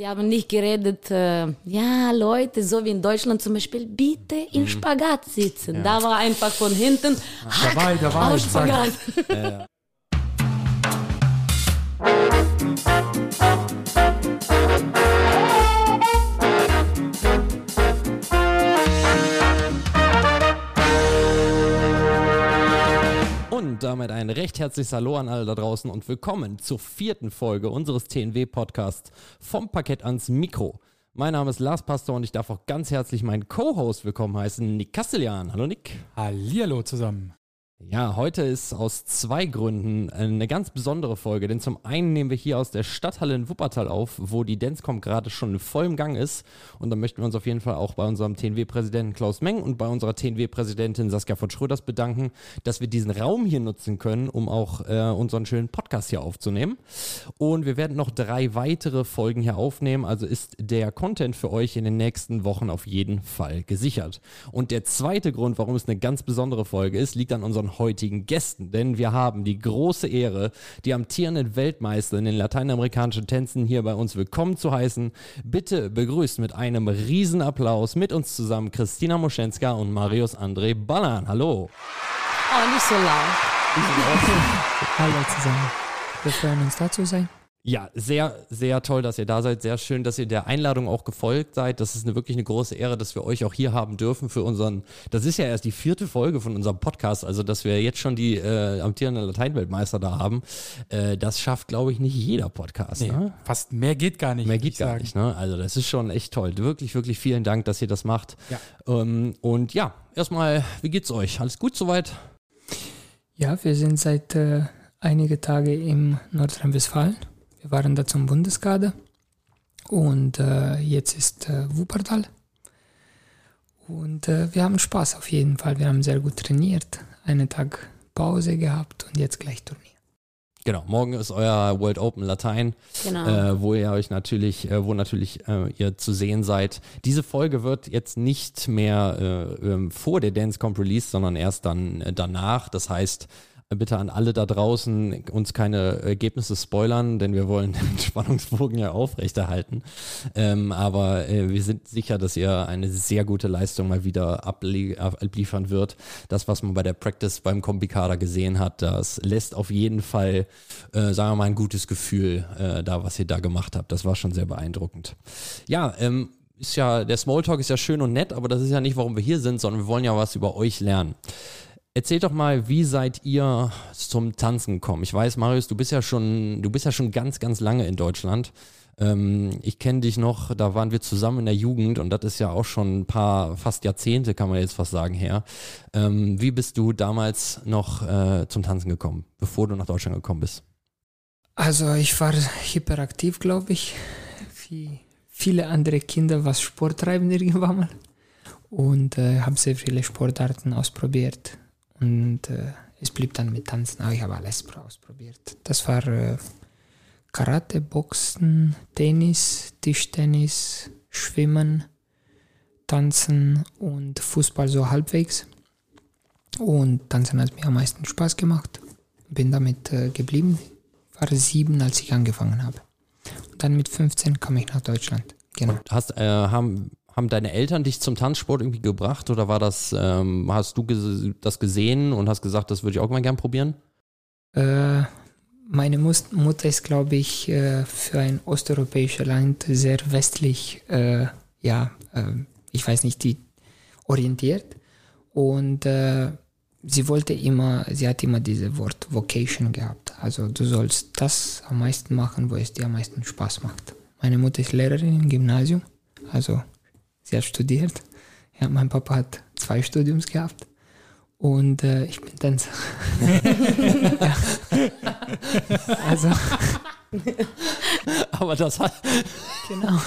Die haben nicht geredet, äh, ja, Leute, so wie in Deutschland zum Beispiel, bitte im Spagat sitzen. Ja. Da war einfach von hinten, Da war ich, da war aus ich. Sag, Spagat. Damit ein recht herzliches Hallo an alle da draußen und willkommen zur vierten Folge unseres TNW-Podcasts vom Parkett ans Mikro. Mein Name ist Lars Pastor und ich darf auch ganz herzlich meinen Co-Host willkommen heißen, Nick Castellan. Hallo Nick. Hallihallo zusammen. Ja, heute ist aus zwei Gründen eine ganz besondere Folge, denn zum einen nehmen wir hier aus der Stadthalle in Wuppertal auf, wo die Dancecom gerade schon in vollem Gang ist und da möchten wir uns auf jeden Fall auch bei unserem TNW-Präsidenten Klaus Meng und bei unserer TNW-Präsidentin Saskia von Schröders bedanken, dass wir diesen Raum hier nutzen können, um auch äh, unseren schönen Podcast hier aufzunehmen. Und wir werden noch drei weitere Folgen hier aufnehmen, also ist der Content für euch in den nächsten Wochen auf jeden Fall gesichert. Und der zweite Grund, warum es eine ganz besondere Folge ist, liegt an unseren heutigen Gästen, denn wir haben die große Ehre, die amtierenden Weltmeister in den lateinamerikanischen Tänzen hier bei uns willkommen zu heißen. Bitte begrüßt mit einem Riesenapplaus mit uns zusammen Christina Moschenska und Marius André Ballan. Hallo. Oh, nicht so laut. Hallo zusammen. Wir freuen uns da zu sein. Ja, sehr, sehr toll, dass ihr da seid. Sehr schön, dass ihr der Einladung auch gefolgt seid. Das ist eine, wirklich eine große Ehre, dass wir euch auch hier haben dürfen für unseren, das ist ja erst die vierte Folge von unserem Podcast, also dass wir jetzt schon die äh, amtierenden Lateinweltmeister da haben. Äh, das schafft, glaube ich, nicht jeder Podcast. Nee, Ne? fast mehr geht gar nicht. Mehr geht gar sagen. nicht, ne? Also das ist schon echt toll. Wirklich, wirklich vielen Dank, dass ihr das macht. Ja. Ähm, und ja, erstmal, wie geht's euch? Alles gut soweit? Ja, wir sind seit äh, einige Tage im Nordrhein-Westfalen. Wir waren da zum Bundeskader und äh, jetzt ist äh, Wuppertal. Und äh, wir haben Spaß auf jeden Fall. Wir haben sehr gut trainiert, einen Tag Pause gehabt und jetzt gleich Turnier. Genau, morgen ist euer World Open Latein. Genau. äh, wo ihr euch natürlich, äh, wo natürlich äh, ihr zu sehen seid. Diese Folge wird jetzt nicht mehr äh, ähm, vor der Dance Comp Release, sondern erst dann äh, danach. Das heißt, äh, bitte an alle da draußen uns keine Ergebnisse spoilern, denn wir wollen den Spannungsbogen ja aufrechterhalten. Ähm, aber äh, wir sind sicher, dass ihr eine sehr gute Leistung mal wieder ablie abliefern wird. Das, was man bei der Practice beim Kombikader gesehen hat, das lässt auf jeden Fall, äh, sagen wir mal, ein gutes Gefühl äh, da, was ihr da gemacht habt. Das war schon sehr beeindruckend. Ja, ähm, ist ja, der Smalltalk ist ja schön und nett, aber das ist ja nicht, warum wir hier sind, sondern wir wollen ja was über euch lernen. Erzählt doch mal, wie seid ihr zum Tanzen gekommen? Ich weiß, Marius, du bist ja schon, du bist ja schon ganz, ganz lange in Deutschland. Ähm, ich kenne dich noch, da waren wir zusammen in der Jugend und das ist ja auch schon ein paar, fast Jahrzehnte, kann man jetzt fast sagen, her. Ähm, wie bist du damals noch äh, zum Tanzen gekommen, bevor du nach Deutschland gekommen bist? Also ich war hyperaktiv, glaube ich, wie viele andere Kinder, was Sport treiben irgendwann mal. Und äh, habe sehr viele Sportarten ausprobiert. Und äh, es blieb dann mit Tanzen, aber ich habe alles ausprobiert. Das war äh, Karate, Boxen, Tennis, Tischtennis, Schwimmen, Tanzen und Fußball so halbwegs. Und Tanzen hat mir am meisten Spaß gemacht. Bin damit äh, geblieben. War sieben, als ich angefangen habe. Und dann mit 15 kam ich nach Deutschland. Genau. Hast, äh, haben, haben deine Eltern dich zum Tanzsport irgendwie gebracht oder war das, ähm, hast du ges das gesehen und hast gesagt, das würde ich auch mal gern probieren? Äh, meine Mus Mutter ist, glaube ich, äh, für ein osteuropäisches Land sehr westlich, äh, ja, äh, ich weiß nicht, die orientiert. Und äh, sie wollte immer, sie hat immer dieses Wort Vocation gehabt. Also du sollst das am meisten machen, wo es dir am meisten Spaß macht. Meine Mutter ist Lehrerin im Gymnasium, also sie hat studiert. Ja, mein Papa hat zwei Studiums gehabt. Und äh, ich bin Tänzer. ja. Also, Aber das, hat, genau.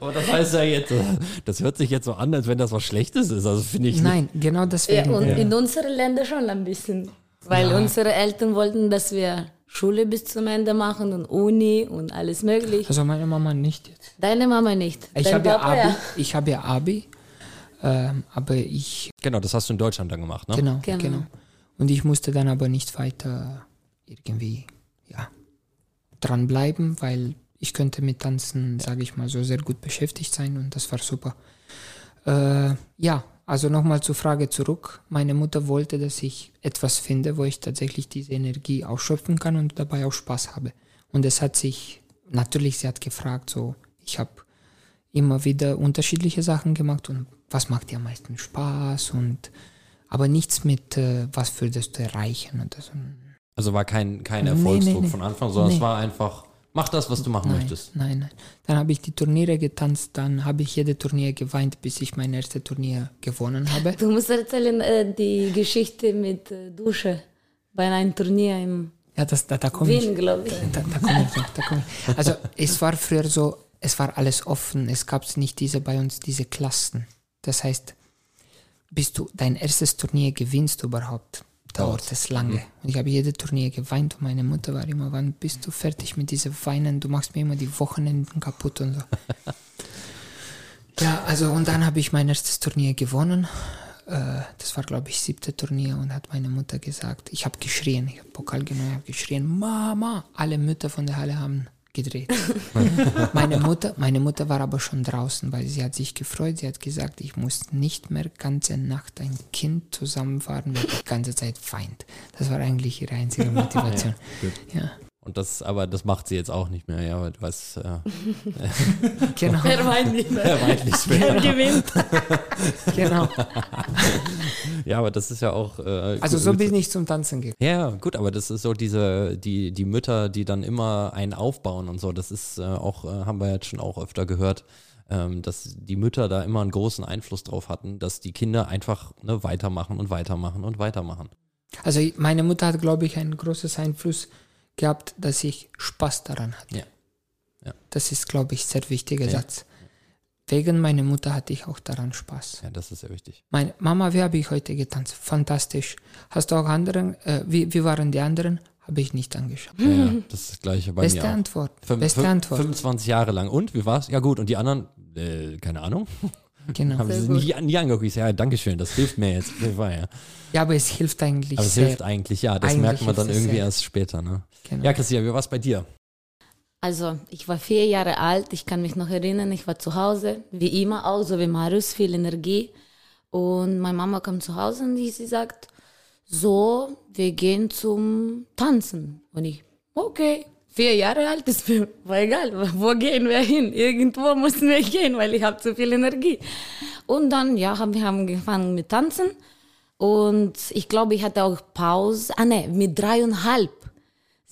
aber das heißt ja jetzt, äh, das hört sich jetzt so an, als wenn das was Schlechtes ist. Also finde ich nicht. Nein, genau Ja, deswegen. und Ja, in unseren Ländern schon ein bisschen. Weil Ja. unsere Eltern wollten, dass wir Schule bis zum Ende machen und Uni und alles mögliche. Also meine Mama nicht jetzt. Deine Mama nicht. Ich habe ja Abi, ich habe ja Abi, ähm, aber ich, Genau, das hast du in Deutschland dann gemacht, ne? genau, Genau. genau, Und ich musste dann aber nicht weiter irgendwie, ja, dranbleiben, weil ich könnte mit Tanzen, sage ich mal so, sehr gut beschäftigt sein und das war super. Äh, ja, also nochmal zur Frage zurück. Meine Mutter wollte, dass ich etwas finde, wo ich tatsächlich diese Energie ausschöpfen kann und dabei auch Spaß habe. Und es hat sich, natürlich, sie hat gefragt, so, ich habe immer wieder unterschiedliche Sachen gemacht und was macht dir am meisten Spaß und aber nichts mit, äh, was würdest du erreichen so. Also war kein, kein Nee, Erfolgsdruck nee, nee. von Anfang, sondern es Nee. war einfach, mach das, was du machen Nein, möchtest. nein, nein. Dann habe ich die Turniere getanzt, dann habe ich jede Turnier geweint, bis ich mein erstes Turnier gewonnen habe. Du musst erzählen äh, die Geschichte mit äh, Dusche bei einem Turnier im Ja, das, da, da komme ich. Wien, glaube ich. Da, da komme ich noch, da komme ich. Also es war früher so, es war alles offen, es gab nicht diese bei uns, diese Klassen. Das heißt, bis du dein erstes Turnier gewinnst überhaupt, dauert es lange. Und ich habe jede Turnier geweint und meine Mutter war immer, wann bist du fertig mit diesem Weinen? Du machst mir immer die Wochenenden kaputt und so. ja, also und dann habe ich mein erstes Turnier gewonnen. Äh, Das war, glaube ich, siebte Turnier und hat meine Mutter gesagt, ich habe geschrien, ich habe Pokal genommen, ich habe geschrien, Mama. Alle Mütter von der Halle haben gedreht. meine, Mutter, meine Mutter war aber schon draußen, weil sie hat sich gefreut. Sie hat gesagt, ich muss nicht mehr ganze Nacht ein Kind zusammenfahren, weil die ganze Zeit weint. Das war eigentlich ihre einzige Motivation. ja, Und das, aber das macht sie jetzt auch nicht mehr, ja, weil du weißt, äh, genau, Wer weint nicht mehr? er meint nicht mehr. Wer gewinnt? genau. Ja, aber das ist ja auch. Äh, Also so bin ich zum Tanzen gekommen. Ja, gut, aber das ist so diese, die, die Mütter, die dann immer einen aufbauen und so, das ist äh, auch, äh, haben wir jetzt schon auch öfter gehört, ähm, dass die Mütter da immer einen großen Einfluss drauf hatten, dass die Kinder einfach ne, weitermachen und weitermachen und weitermachen. Also meine Mutter hat, glaube ich, einen großen Einfluss gehabt, dass ich Spaß daran hatte. Ja. Das ist, glaube ich, sehr wichtiger Ja. Satz. Wegen meiner Mutter hatte ich auch daran Spaß. Ja, das ist sehr wichtig. Meine Mama, wie habe ich heute getanzt? Fantastisch. Hast du auch anderen? Äh, wie, wie waren die anderen? Habe ich nicht angeschaut. Ja, ja, das ist das Gleiche bei Beste mir auch. Antwort. Fünf- Beste Antwort. 25 Jahre lang. Und, wie war's? Ja gut, und die anderen, äh, keine Ahnung, Genau. haben sie nie, nie angeguckt. Ich sage, ja, Dankeschön, das hilft mir jetzt. War ja. Ja, aber es hilft eigentlich Aber es sehr. hilft eigentlich, ja. Das Eigentlich merkt man dann es irgendwie sehr. erst später, ne? Genau. Ja, Christian, wie war's bei dir? Also, ich war vier Jahre alt, ich kann mich noch erinnern, ich war zu Hause, wie immer auch, so wie Marius, viel Energie. Und meine Mama kam zu Hause und die- sie sagt, so, wir gehen zum Tanzen. Und ich, okay, vier Jahre alt ist war egal, wo gehen wir hin? Irgendwo mussten wir gehen, weil ich habe zu viel Energie. Und dann, ja, haben wir haben angefangen mit Tanzen. Und ich glaube, ich hatte auch Pause, ah ne, mit dreieinhalb.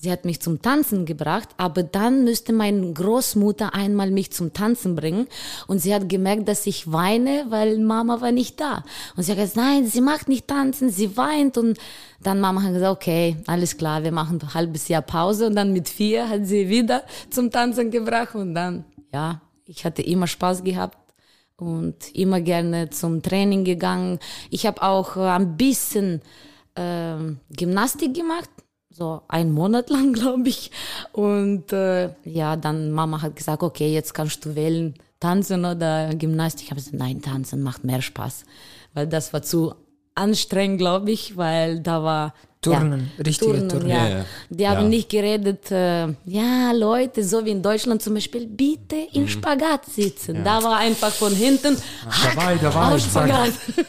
Sie hat mich zum Tanzen gebracht, aber dann müsste meine Großmutter einmal mich zum Tanzen bringen. Und sie hat gemerkt, dass ich weine, weil Mama war nicht da. Und sie hat gesagt, nein, sie macht nicht tanzen, sie weint. Und dann Mama hat gesagt, okay, alles klar, wir machen ein halbes Jahr Pause. Und dann mit vier hat sie wieder zum Tanzen gebracht. Und dann, ja, ich hatte immer Spaß gehabt und immer gerne zum Training gegangen. Ich habe auch äh, ein bisschen ähm, Gymnastik gemacht, so einen Monat lang, glaube ich. Und äh, ja, dann Mama hat gesagt, okay, jetzt kannst du wählen, tanzen oder Gymnastik. Ich habe gesagt, nein, tanzen macht mehr Spaß, weil das war zu anstrengend, glaube ich, weil da war Turnen, richtige Turnen. Ja. Ja, ja. Die haben Ja. nicht geredet, äh, ja, Leute, so wie in Deutschland zum Beispiel, bitte Mhm. im Spagat sitzen. Da war einfach von hinten, Dabei, dabei. auf Spagat.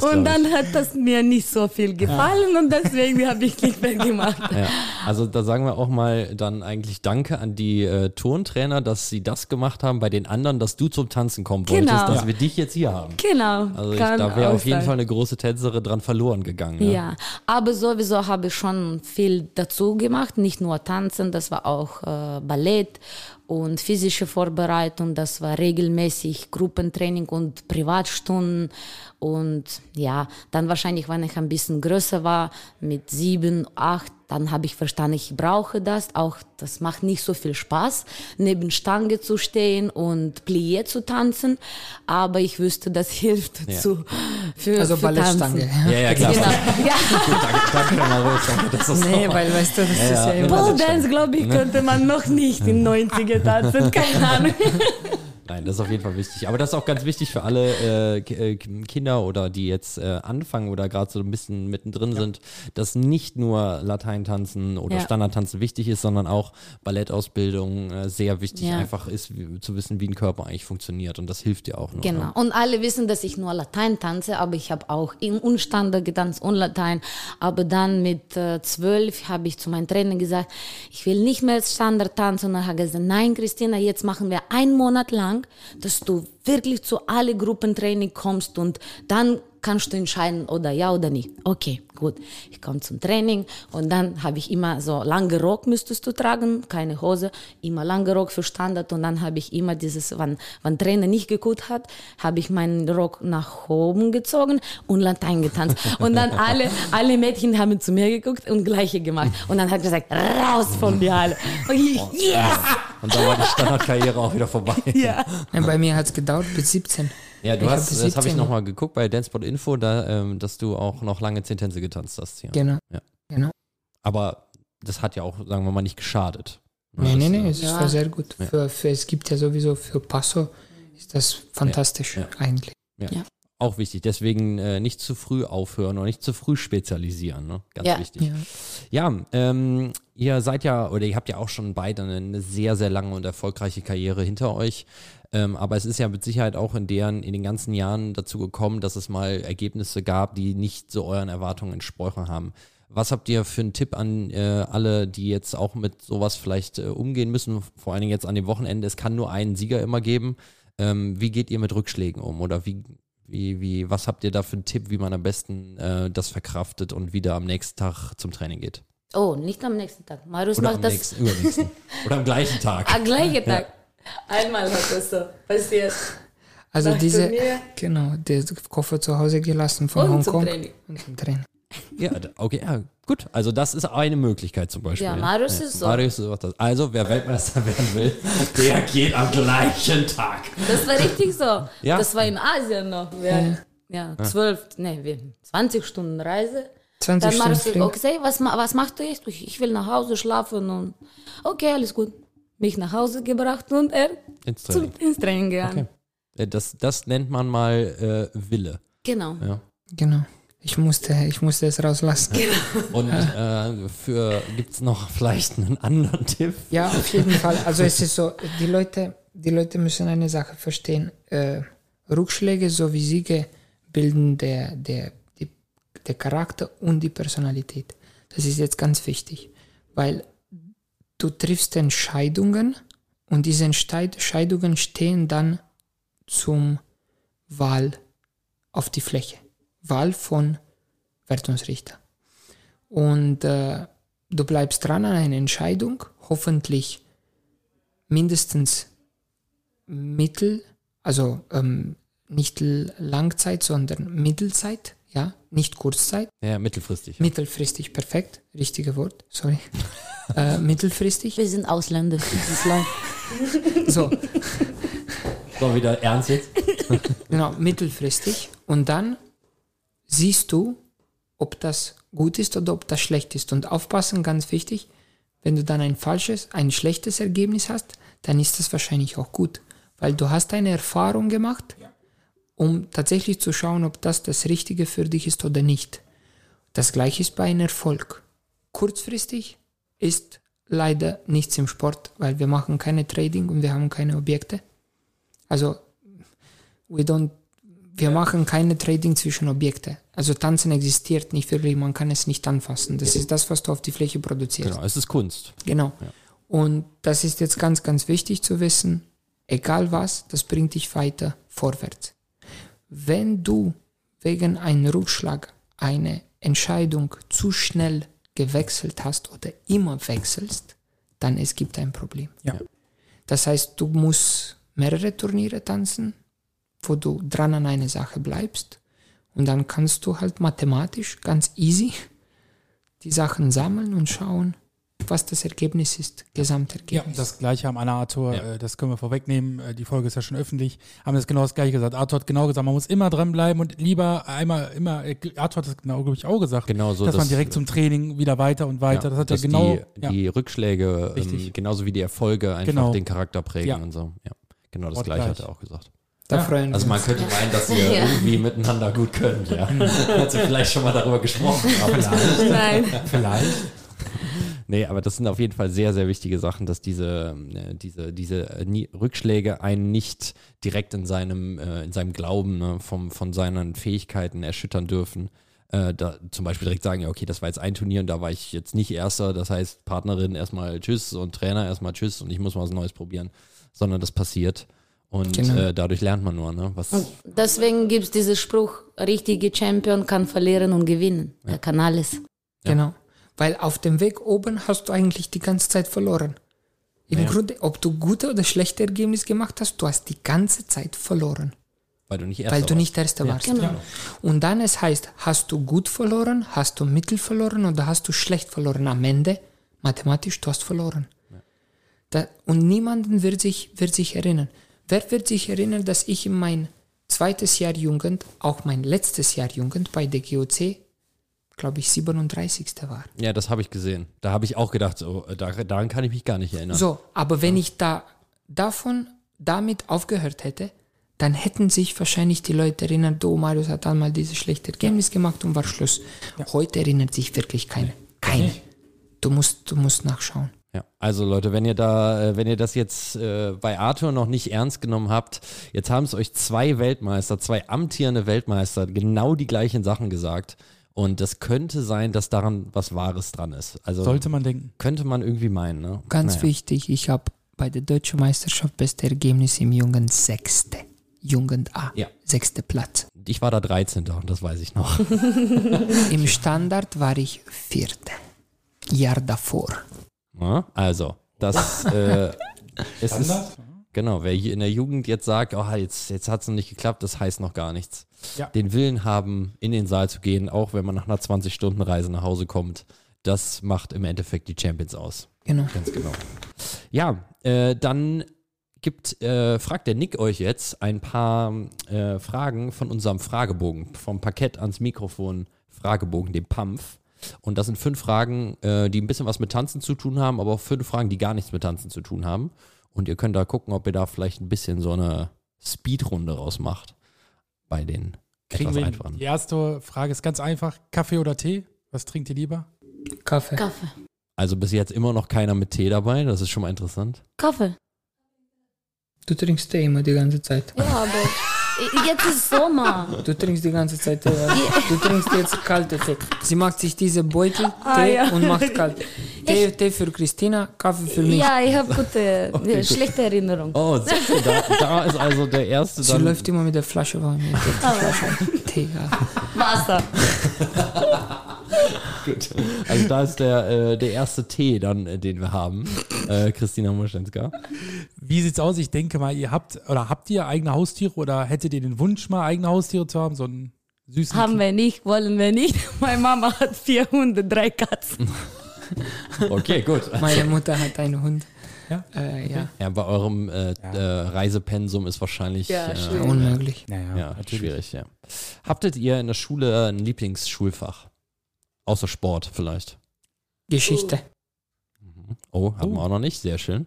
Und ich. dann hat das mir nicht so viel gefallen und deswegen habe ich nicht mehr gemacht. Ja, also da sagen wir auch mal dann eigentlich Danke an die äh, Turntrainer, dass sie das gemacht haben bei den anderen, dass du zum Tanzen kommen Genau. wolltest, dass wir dich jetzt hier haben. Genau. Also ich, da wäre auf jeden sein. Fall eine große Tänzerin dran verloren gegangen. Ja. Ja. Aber sowieso habe ich schon viel dazu gemacht, nicht nur Tanzen, das war auch äh, Ballett und physische Vorbereitung, das war regelmäßig Gruppentraining und Privatstunden und ja, dann wahrscheinlich, wenn ich ein bisschen größer war, mit sieben, acht, dann habe ich verstanden, ich brauche das. Auch das macht nicht so viel Spaß, neben Stange zu stehen und Plié zu tanzen. Aber ich wüsste, das hilft zu, für, Also für Ballettstange. Tanzen. Ja, ja, klar. Genau. Ja. Danke, danke, das Nee, noch- weil, weißt du, das ist ja immer Pole Dance, glaube ich, könnte man noch nicht in 90er tanzen. Keine Ahnung. Nein, das ist auf jeden Fall wichtig. Aber das ist auch ganz wichtig für alle äh, äh, Kinder oder die jetzt äh, anfangen oder gerade so ein bisschen mittendrin sind, dass nicht nur Lateintanzen oder Ja. Standardtanzen wichtig ist, sondern auch Ballettausbildung äh, sehr wichtig Ja. einfach ist, wie, zu wissen, wie ein Körper eigentlich funktioniert. Und das hilft dir auch noch. Genau. Ne? Und alle wissen, dass ich nur Latein tanze, aber ich habe auch in Unstande getanzt und Latein. Aber dann mit äh, zwölf habe ich zu meinem Trainer gesagt, ich will nicht mehr Standard tanzen. Und er hat gesagt, nein, Christina, jetzt machen wir einen Monat lang, dass du wirklich zu alle Gruppentraining kommst und dann kannst du entscheiden, oder ja oder nicht. Okay, gut. Ich komme zum Training und dann habe ich immer so lange Rock müsstest du tragen, keine Hose, immer lange Rock für Standard und dann habe ich immer dieses, wann, wann Trainer nicht geguckt hat, habe ich meinen Rock nach oben gezogen und Latein getanzt. Und dann alle, alle Mädchen haben zu mir geguckt und gleiche gemacht. Und dann hat er gesagt, raus von mir alle. Und ich, yes! Und dann war die Standardkarriere auch wieder vorbei. Ja. Ja, bei mir hat es gedauert bis 17. Ja, du Ich hast, das habe ich 17 nochmal geguckt bei Danceport Info, da, ähm, dass du auch noch lange zehn Tänze getanzt hast. Ja. Genau. Ja. genau. Aber das hat ja auch, sagen wir mal, nicht geschadet. Ja, Nee, das, nee, nee, äh, es Ja. war sehr gut. Ja. Für, für, es gibt ja sowieso für Passo ist das fantastisch Ja. eigentlich. Auch wichtig. Deswegen äh, nicht zu früh aufhören oder nicht zu früh spezialisieren. Ne? Ganz Ja. wichtig. Ja. Ja, ähm, ihr seid ja, oder ihr habt ja auch schon beide eine sehr, sehr lange und erfolgreiche Karriere hinter euch. Ähm, aber es ist ja mit Sicherheit auch in deren, in den ganzen Jahren dazu gekommen, dass es mal Ergebnisse gab, die nicht so euren Erwartungen entsprochen haben. Was habt ihr für einen Tipp an äh, alle, die jetzt auch mit sowas vielleicht äh, umgehen müssen, vor allen Dingen jetzt an dem Wochenende? Es kann nur einen Sieger immer geben. Ähm, wie geht ihr mit Rückschlägen um? Oder wie, wie, wie, was habt ihr da für einen Tipp, wie man am besten äh, das verkraftet und wieder am nächsten Tag zum Training geht? Oh, nicht am nächsten Tag. Marius Oder macht am das nächsten, übernächsten. Oder am gleichen Tag. am gleichen Tag. Einmal hat das so passiert. Also Nach diese, Turnier. genau, der Koffer zu Hause gelassen von Hongkong und zum Training. Ja, okay, ja, gut. Also das ist eine Möglichkeit zum Beispiel. Ja, Marius ist so. Marius ist auch das. Also, wer Weltmeister werden will, der geht am gleichen Tag. Das war richtig so. Ja. Das war in Asien noch. Wir, ja, zwölf, nee, wir, 20 Stunden Reise. 20 Dann Stunden Marius Flug. okay, was, was machst du jetzt? Ich will nach Hause schlafen und okay, alles gut. Mich nach Hause gebracht und er Ins zum, Training. ins Training gegangen. Okay. Äh, Das, das nennt man mal äh, Wille. Genau. Ja. Genau. Ich musste, ich musste es rauslassen. Und äh, für gibt es noch vielleicht einen anderen Tipp? Ja, auf jeden Fall. Also es ist so, die Leute, die Leute müssen eine Sache verstehen. Äh, Rückschläge sowie Siege bilden der, der, die, der Charakter und die Personalität. Das ist jetzt ganz wichtig, weil du triffst Entscheidungen und diese Entscheid- Entscheidungen stehen dann zum Wahl auf die Fläche. Wahl von Wertungsrichter. Und äh, du bleibst dran an einer Entscheidung, hoffentlich mindestens mittel, also ähm, nicht Langzeit, sondern Mittelzeit, ja, nicht Kurzzeit, Ja, mittelfristig. mittelfristig, perfekt, richtige Wort, sorry, äh, mittelfristig, Wir sind Ausländer. So, So, wieder ernst jetzt? genau, mittelfristig. Und dann siehst du, ob das gut ist oder ob das schlecht ist. Und aufpassen, ganz wichtig, wenn du dann ein falsches, ein schlechtes Ergebnis hast, dann ist das wahrscheinlich auch gut, weil du hast eine Erfahrung gemacht, um tatsächlich zu schauen, ob das das Richtige für dich ist oder nicht. Das gleiche ist bei einem Erfolg. Kurzfristig ist leider nichts im Sport, weil wir machen keine Trading und wir haben keine Objekte. Also we don't, wir machen keine Trading zwischen Objekte. Also Tanzen existiert nicht wirklich, man kann es nicht anfassen. Das ist das, was du auf die Fläche produzierst. Genau, es ist Kunst. Genau. Und das ist jetzt ganz, ganz wichtig zu wissen. Egal was, das bringt dich weiter vorwärts. Wenn du wegen einem Rückschlag eine Entscheidung zu schnell gewechselt hast oder immer wechselst, dann es gibt ein Problem. Ja. Das heißt, du musst mehrere Turniere tanzen, wo du dran an einer Sache bleibst und dann kannst du halt mathematisch ganz easy die Sachen sammeln und schauen, was das Ergebnis ist, Ja, Gesamtergebnis. das gleiche haben Anna Arthur, Ja. äh, das können wir vorwegnehmen. Äh, die Folge ist ja schon öffentlich. Haben das genau das gleiche gesagt. Arthur hat genau gesagt, man muss immer dranbleiben und lieber einmal immer, äh, Arthur hat das genau, glaube ich, auch gesagt, Genau so. dass man das- direkt zum Training wieder weiter und weiter. Ja, das hat dass er genau. die, die Rückschläge, ähm, genauso wie die Erfolge, einfach Genau. den Charakter prägen Ja. und so. Ja. Genau das Wortgleich. gleiche hat er auch gesagt. Da Ja. freuen Also wir man könnte meinen, dass ihr Ja. irgendwie miteinander gut könnt, ja. Hat sie vielleicht schon mal darüber gesprochen. Aber Nein. Vielleicht. Nee, aber das sind auf jeden Fall sehr, sehr wichtige Sachen, dass diese, äh, diese, diese äh, Rückschläge einen nicht direkt in seinem, äh, in seinem Glauben ne, vom, von seinen Fähigkeiten erschüttern dürfen. Äh, da zum Beispiel direkt sagen, ja, okay, das war jetzt ein Turnier und da war ich jetzt nicht Erster, das heißt Partnerin erstmal Tschüss und Trainer erstmal Tschüss und ich muss mal was Neues probieren, sondern das passiert und Genau. äh, dadurch lernt man nur, ne? Was, Deswegen gibt es diesen Spruch, richtige Champion kann verlieren und gewinnen. Er kann alles. Genau. Weil auf dem Weg oben hast du eigentlich die ganze Zeit verloren. Im Ja. Grunde, ob du gute oder schlechte Ergebnisse gemacht hast, du hast die ganze Zeit verloren. weil du nicht Erster weil du warst. nicht Erster warst. Genau. Und dann es heißt, hast du gut verloren, hast du mittel verloren oder hast du schlecht verloren? Am Ende, mathematisch, du hast verloren. Da, und niemanden wird sich, wird sich erinnern. Wer wird sich erinnern, dass ich in mein zweites Jahr Jugend, auch mein letztes Jahr Jugend bei der GOC, glaube ich, 37. war? Ja, das habe ich gesehen. Da habe ich auch gedacht, so, äh, da, daran kann ich mich gar nicht erinnern. So, aber wenn ich da davon damit aufgehört hätte, dann hätten sich wahrscheinlich die Leute erinnert, du, Marius hat einmal dieses schlechte Ergebnis gemacht und war Schluss. Heute erinnert sich wirklich keiner. Keiner. Du musst, du musst nachschauen. Ja, also Leute, wenn ihr da, äh, wenn ihr das jetzt äh, bei Arthur noch nicht ernst genommen habt, jetzt haben es euch zwei Weltmeister, zwei amtierende Weltmeister genau die gleichen Sachen gesagt. Und das könnte sein, dass daran was Wahres dran ist. Also Sollte man denken. könnte man irgendwie meinen, ne? Ganz Naja. wichtig, ich habe bei der deutschen Meisterschaft beste Ergebnis im Jugend sechste. Jugend A. Ja. Sechste Platz. Ich war da 13. und das weiß ich noch. Im Standard war ich vierte. Jahr davor. Also, das äh, es ist, Standard? Genau, wer hier in der Jugend jetzt sagt, oh, jetzt, jetzt hat es noch nicht geklappt, das heißt noch gar nichts. Ja. Den Willen haben, in den Saal zu gehen, auch wenn man nach einer 20-Stunden-Reise nach Hause kommt, das macht im Endeffekt die Champions aus. Genau. Ganz genau. Ja, äh, dann gibt, äh, fragt der Nick euch jetzt ein paar äh, Fragen von unserem Fragebogen, vom Parkett ans Mikrofon Fragebogen, dem PAMF. Und das sind fünf Fragen, äh, die ein bisschen was mit Tanzen zu tun haben, aber auch fünf Fragen, die gar nichts mit Tanzen zu tun haben. Und ihr könnt da gucken, ob ihr da vielleicht ein bisschen so eine Speedrunde rausmacht bei den Kriegen etwas einfachen. Die erste Frage ist ganz einfach. Kaffee oder Tee? Was trinkt ihr lieber? Kaffee. Kaffee. Also bis jetzt immer noch keiner mit Tee dabei, das ist schon mal interessant. Kaffee. Du trinkst Tee immer die ganze Zeit. Ja, aber jetzt ist Sommer. Du trinkst die ganze Zeit Tee. also Du trinkst jetzt kalte Tee. Sie macht sich diese Beutel Ah, Tee ja. und macht kalt. Tee, Tee für Christina, Kaffee für mich. Ja, ich habe gute, äh, schlechte Erinnerung. Oh, siehst du, da, da ist also der erste Sie dann. läuft immer mit der Flasche warm. Mit der Flasche Tee. Ja. Wasser. Gut. Also da ist der, äh, der erste Tee dann, äh, den wir haben. Äh, Christina Moschenska. Wie sieht's aus? Ich denke mal, ihr habt oder habt ihr eigene Haustiere oder hättet ihr den Wunsch, mal eigene Haustiere zu haben? So einen süßen Haben wir nicht, wollen wir nicht. Meine Mama hat vier Hunde, drei Katzen. Okay, gut. Meine Mutter hat einen Hund. Ja? Äh, ja. Ja, bei eurem äh, äh, Reisepensum ist wahrscheinlich Ja, äh. Unmöglich. Naja, ja, schwierig, ja. Habtet ihr in der Schule ein Lieblingsschulfach? Außer Sport vielleicht. Geschichte. Oh, haben wir auch noch nicht. Sehr schön.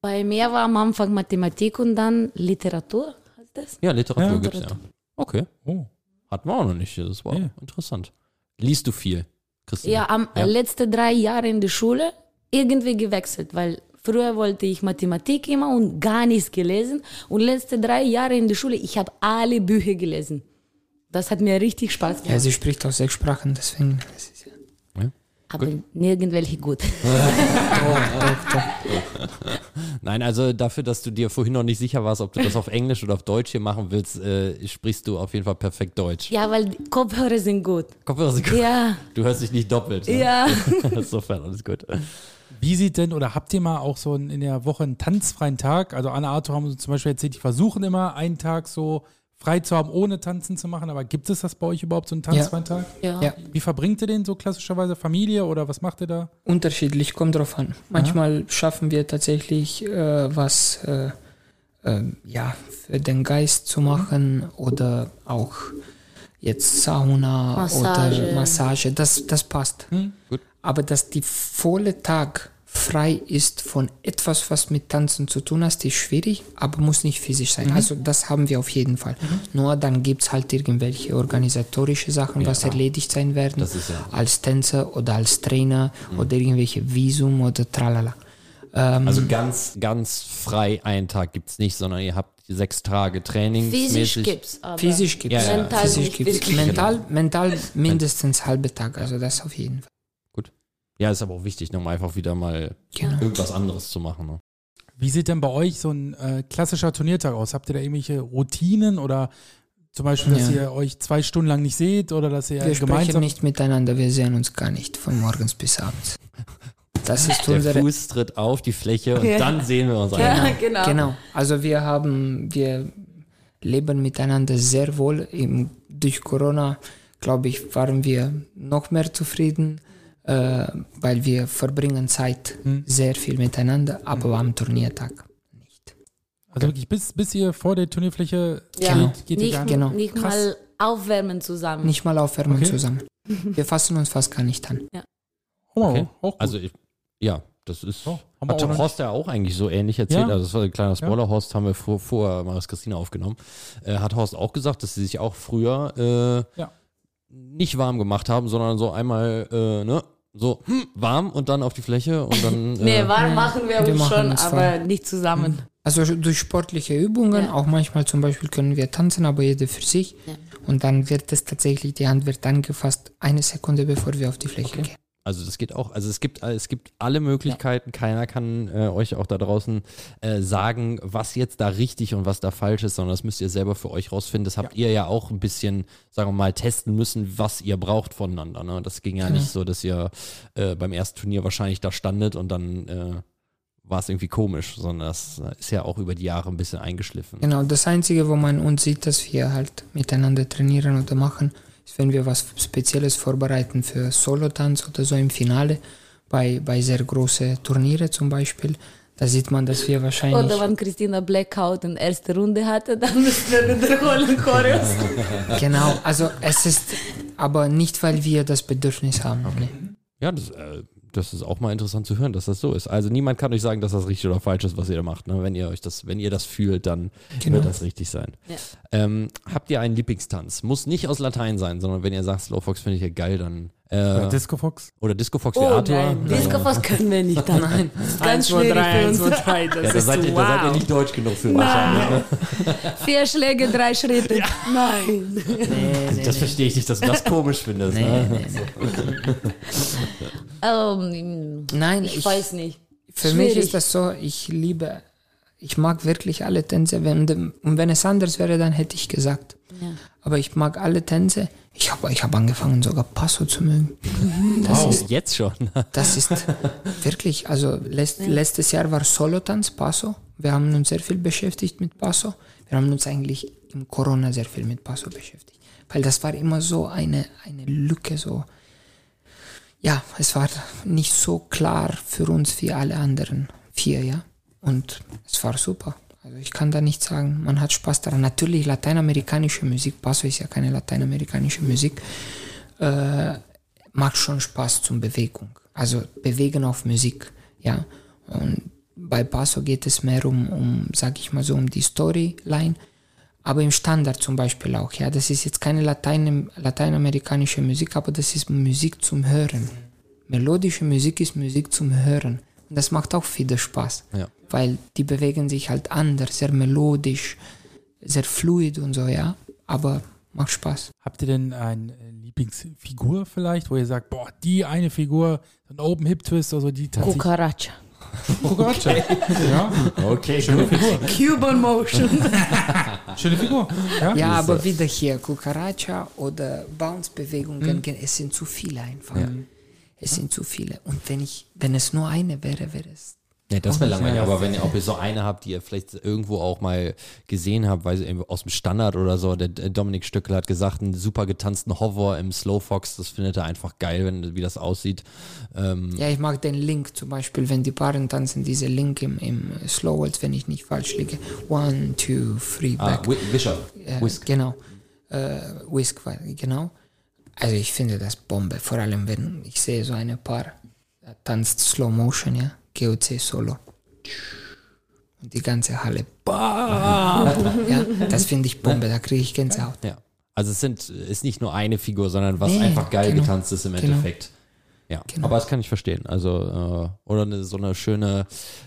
Bei mir war am Anfang Mathematik und dann Literatur. Heißt das? Ja, Literatur Ja. gibt's ja. Okay. Oh. Hatten wir auch noch nicht. Das war Ja. interessant. Liest du viel, Christina? Ja, am Ja. letzten drei Jahre in der Schule irgendwie gewechselt, weil früher wollte ich Mathematik immer und gar nichts gelesen und letzte drei Jahre in der Schule, ich habe alle Bücher gelesen. Das hat mir richtig Spaß Ja, gemacht, sie spricht auch sechs Sprachen, deswegen. ja- aber nirgendwelche gut. Nein, also dafür, dass du dir vorhin noch nicht sicher warst, ob du das auf Englisch oder auf Deutsch hier machen willst, äh, sprichst du auf jeden Fall perfekt Deutsch. Ja, weil Kopfhörer sind gut. Kopfhörer sind gut. Ja, Du hörst dich nicht doppelt. Ne? ja. Insofern alles gut. Wie sieht denn oder habt ihr mal auch so in der Woche einen tanzfreien Tag? Also Anna Arthur haben uns zum Beispiel erzählt, die versuchen immer einen Tag so frei zu haben, ohne tanzen zu machen. Aber gibt es das bei euch überhaupt, so einen tanzfreien Tag? ja. Ja. Wie verbringt ihr den so klassischerweise? Familie oder was macht ihr da? Unterschiedlich, kommt drauf an. Manchmal schaffen wir tatsächlich äh, was äh, ähm, ja, für den Geist zu machen oder auch jetzt Sauna Massage. oder Massage. Das, das passt. Gut. Aber dass die volle Tag frei ist von etwas, was mit Tanzen zu tun hat, ist schwierig, aber muss nicht physisch sein. Mhm. Also das haben wir auf jeden Fall. Nur dann gibt es halt irgendwelche organisatorische Sachen, was erledigt sein werden, ja- Mhm. als Tänzer oder als Trainer oder irgendwelche Visum oder tralala. Ähm, Also ganz, ganz frei einen Tag gibt es nicht, sondern ihr habt sechs Tage Training. Physisch gibt's, aber Physisch gibt es. Ja, ja. Mental Physisch gibt's. Mental, mental mindestens halbe Tag, also das auf jeden Fall. Ja, ist aber auch wichtig, um einfach wieder mal Genau. irgendwas anderes zu machen. Ne? Wie sieht denn bei euch so ein äh, klassischer Turniertag aus? Habt ihr da irgendwelche Routinen oder zum Beispiel, dass Ja. ihr euch zwei Stunden lang nicht seht oder dass ihr Wir sprechen gemeinsam. nicht miteinander, wir sehen uns gar nicht von morgens bis abends. Das ist Der unsere. Fuß tritt auf die Fläche und Ja. dann sehen wir uns Ja, einmal. genau. Genau. Also wir haben, wir leben miteinander sehr wohl. Im, durch Corona, glaube ich, waren wir noch mehr zufrieden, äh, weil wir verbringen Zeit sehr viel miteinander, aber am Turniertag nicht. Also wirklich, bis, bis ihr vor der Turnierfläche Ja. Genau. geht, geht ihr Nicht, gar Genau. nicht Krass. mal aufwärmen zusammen. Nicht mal aufwärmen Okay. zusammen. Wir fassen uns fast gar nicht an. Oh, Okay. auch gut. Also, ich, ja, das ist. Oh, hat Horst ja auch eigentlich so ähnlich erzählt. Ja. Also, das war ein kleiner Spoiler. Horst haben wir vor, vor Maris Christina aufgenommen. Äh, hat Horst auch gesagt, dass sie sich auch früher äh, Ja. nicht warm gemacht haben, sondern so einmal, äh, ne, so hm, warm und dann auf die Fläche und dann. Nee, Äh, warm machen wir, Wir uns machen schon, aber nicht zusammen. Also durch sportliche Übungen, Ja. auch manchmal zum Beispiel können wir tanzen, aber jeder für sich. Ja. Und dann wird es tatsächlich, die Hand wird angefasst, eine Sekunde bevor wir auf die Fläche gehen. Also das geht auch, also es gibt, es gibt alle Möglichkeiten, keiner kann äh, euch auch da draußen äh, sagen, was jetzt da richtig und was da falsch ist, sondern das müsst ihr selber für euch rausfinden. Das habt ihr ja auch ein bisschen, sagen wir mal, testen müssen, was ihr braucht voneinander. Ne? Das ging ja nicht so, dass ihr äh, beim ersten Turnier wahrscheinlich da standet und dann äh, war es irgendwie komisch, sondern das ist ja auch über die Jahre ein bisschen eingeschliffen. Genau, das Einzige, wo man uns sieht, dass wir halt miteinander trainieren oder machen, wenn wir was Spezielles vorbereiten für Solotanz oder so im Finale, bei, bei sehr großen Turniere zum Beispiel. Da sieht man, dass wir wahrscheinlich... Oder wenn Christina Blackout in erste Runde hatte, dann müssen wir wiederholen Choreos. Genau, also es ist aber nicht, weil wir das Bedürfnis haben. Nee. Ja, das, äh, das ist auch mal interessant zu hören, dass das so ist. Also niemand kann euch sagen, dass das richtig oder falsch ist, was ihr da macht. Ne? Wenn ihr euch das, wenn ihr das fühlt, dann Genau. wird das richtig sein. Ja. Ähm, habt ihr einen Lieblingstanz? Muss nicht aus Latein sein, sondern wenn ihr sagt, Slowfox finde ich ja geil, dann Oder äh, Disco Fox? oder Disco Fox Oh Theater. nein, Disco Fox können wir nicht. Dann. Nein, das ist ganz schwierig für uns. drei, das Ja, da seid, ihr, da seid ihr nicht deutsch genug für wahrscheinlich. Ne? Vier Schläge, drei Schritte. Nein. Das verstehe ich nicht, dass du das komisch findest. Nee, ne? nee, nee. Ähm, Nein, ich, ich- weiß nicht. Für mich Schwierig. ist das so, ich liebe, ich mag wirklich alle Tänze. Wenn, und wenn es anders wäre, dann hätte ich gesagt. Ja. Aber ich mag alle Tänze. Ich habe ich hab angefangen, sogar Passo zu mögen. Das, Wow, ist, jetzt schon. das ist wirklich, also letzt, letztes Jahr war Solotanz, Passo. Wir haben uns sehr viel beschäftigt mit Passo. Wir haben uns eigentlich im Corona sehr viel mit Passo beschäftigt. Weil das war immer so eine, eine Lücke, so. Ja, es war nicht so klar für uns wie alle anderen vier, ja. Und es war super. Also ich kann da nicht sagen, man hat Spaß daran. Natürlich lateinamerikanische Musik, Passo ist ja keine lateinamerikanische Musik, äh, macht schon Spaß zum Bewegung. Also bewegen auf Musik, ja. Und bei Passo geht es mehr um, um sag ich mal so, um die Storyline, aber im Standard zum Beispiel auch, ja. Das ist jetzt keine Latein, lateinamerikanische Musik, aber das ist Musik zum Hören. Melodische Musik ist Musik zum Hören. Und das macht auch wieder Spaß, Ja. Weil die bewegen sich halt anders, sehr melodisch, sehr fluid und so, ja. Aber macht Spaß. Habt ihr denn eine Lieblingsfigur vielleicht, wo ihr sagt, boah, die eine Figur, so ein Open Hip Twist oder so, die tatsächlich. Cucaracha. Cucaracha. ja, Okay, schöne Figur. Cuban Motion. Schöne Figur. Ja, Ja, aber wieder hier, Cucaracha oder Bounce-Bewegungen, Mhm. es sind zu viele einfach. Es sind zu viele. Und wenn ich, wenn es nur eine wäre, wäre es. Ja, das wäre nicht, langweilig, aber wenn ihr, ob ihr so eine habt, die ihr vielleicht irgendwo auch mal gesehen habt, weil sie aus dem Standard oder so, der der Dominik Stöckel hat gesagt, einen super getanzten Hover im Slowfox, das findet er einfach geil, wenn, wie das aussieht. Ähm, Ja, ich mag den Link zum Beispiel, wenn die Paaren tanzen, diese Link im, im Slow Waltz, wenn ich nicht falsch liege. One, two, three, ah, back. Wi- Bishop, Äh, Whisk. Genau. Äh, Whisk, genau. Also ich finde das Bombe, vor allem wenn ich sehe so eine Paar, tanzt Slow Motion, ja. GOC Solo. Und die ganze Halle. Bam! ja, das finde ich Bombe, da kriege ich Gänsehaut. Ja. Also es sind, ist nicht nur eine Figur, sondern was Nee, einfach geil genau. getanzt ist im Genau. Endeffekt. Ja, Genau. aber das kann ich verstehen. Also, äh, oder eine, so eine schöne